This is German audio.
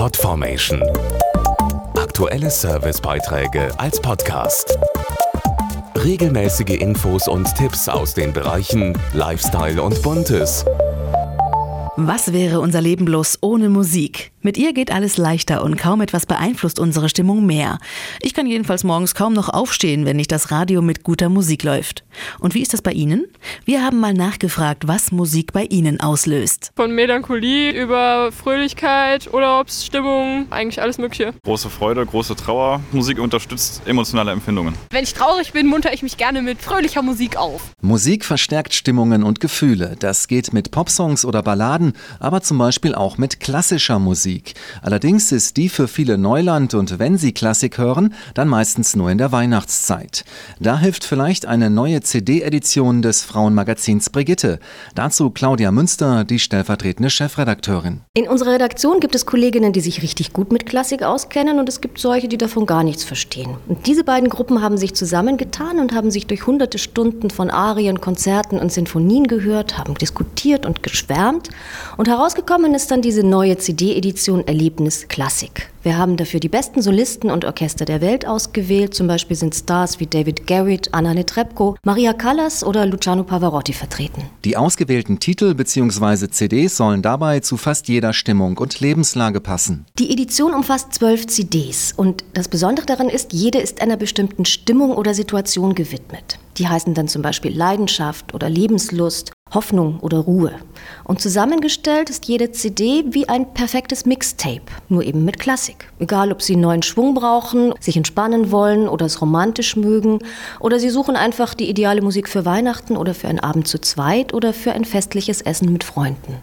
Podformation. Aktuelle Servicebeiträge als Podcast. Regelmäßige Infos und Tipps aus den Bereichen Lifestyle und Buntes. Was wäre unser Leben bloß ohne Musik? Mit ihr geht alles leichter und kaum etwas beeinflusst unsere Stimmung mehr. Ich kann jedenfalls morgens kaum noch aufstehen, wenn nicht das Radio mit guter Musik läuft. Und wie ist das bei Ihnen? Wir haben mal nachgefragt, was Musik bei Ihnen auslöst. Von Melancholie über Fröhlichkeit, Urlaubsstimmung, eigentlich alles Mögliche. Große Freude, große Trauer. Musik unterstützt emotionale Empfindungen. Wenn ich traurig bin, munter ich mich gerne mit fröhlicher Musik auf. Musik verstärkt Stimmungen und Gefühle. Das geht mit Popsongs oder Balladen, aber zum Beispiel auch mit klassischer Musik. Musik. Allerdings ist die für viele Neuland und wenn sie Klassik hören, dann meistens nur in der Weihnachtszeit. Da hilft vielleicht eine neue CD-Edition des Frauenmagazins Brigitte. Dazu Claudia Münster, die stellvertretende Chefredakteurin. In unserer Redaktion gibt es Kolleginnen, die sich richtig gut mit Klassik auskennen und es gibt solche, die davon gar nichts verstehen. Und diese beiden Gruppen haben sich zusammengetan und haben sich durch hunderte Stunden von Arien, Konzerten und Sinfonien gehört, haben diskutiert und geschwärmt und herausgekommen ist dann diese neue CD-Edition Edition Erlebnis Klassik. Wir haben dafür die besten Solisten und Orchester der Welt ausgewählt. Zum Beispiel sind Stars wie David Garrett, Anna Netrebko, Maria Callas oder Luciano Pavarotti vertreten. Die ausgewählten Titel bzw. CDs sollen dabei zu fast jeder Stimmung und Lebenslage passen. Die Edition umfasst zwölf CDs und das Besondere daran ist, jede ist einer bestimmten Stimmung oder Situation gewidmet. Die heißen dann zum Beispiel Leidenschaft oder Lebenslust, Hoffnung oder Ruhe. Und zusammengestellt ist jede CD wie ein perfektes Mixtape, nur eben mit Klassik. Egal, ob Sie neuen Schwung brauchen, sich entspannen wollen oder es romantisch mögen, oder Sie suchen einfach die ideale Musik für Weihnachten oder für einen Abend zu zweit oder für ein festliches Essen mit Freunden.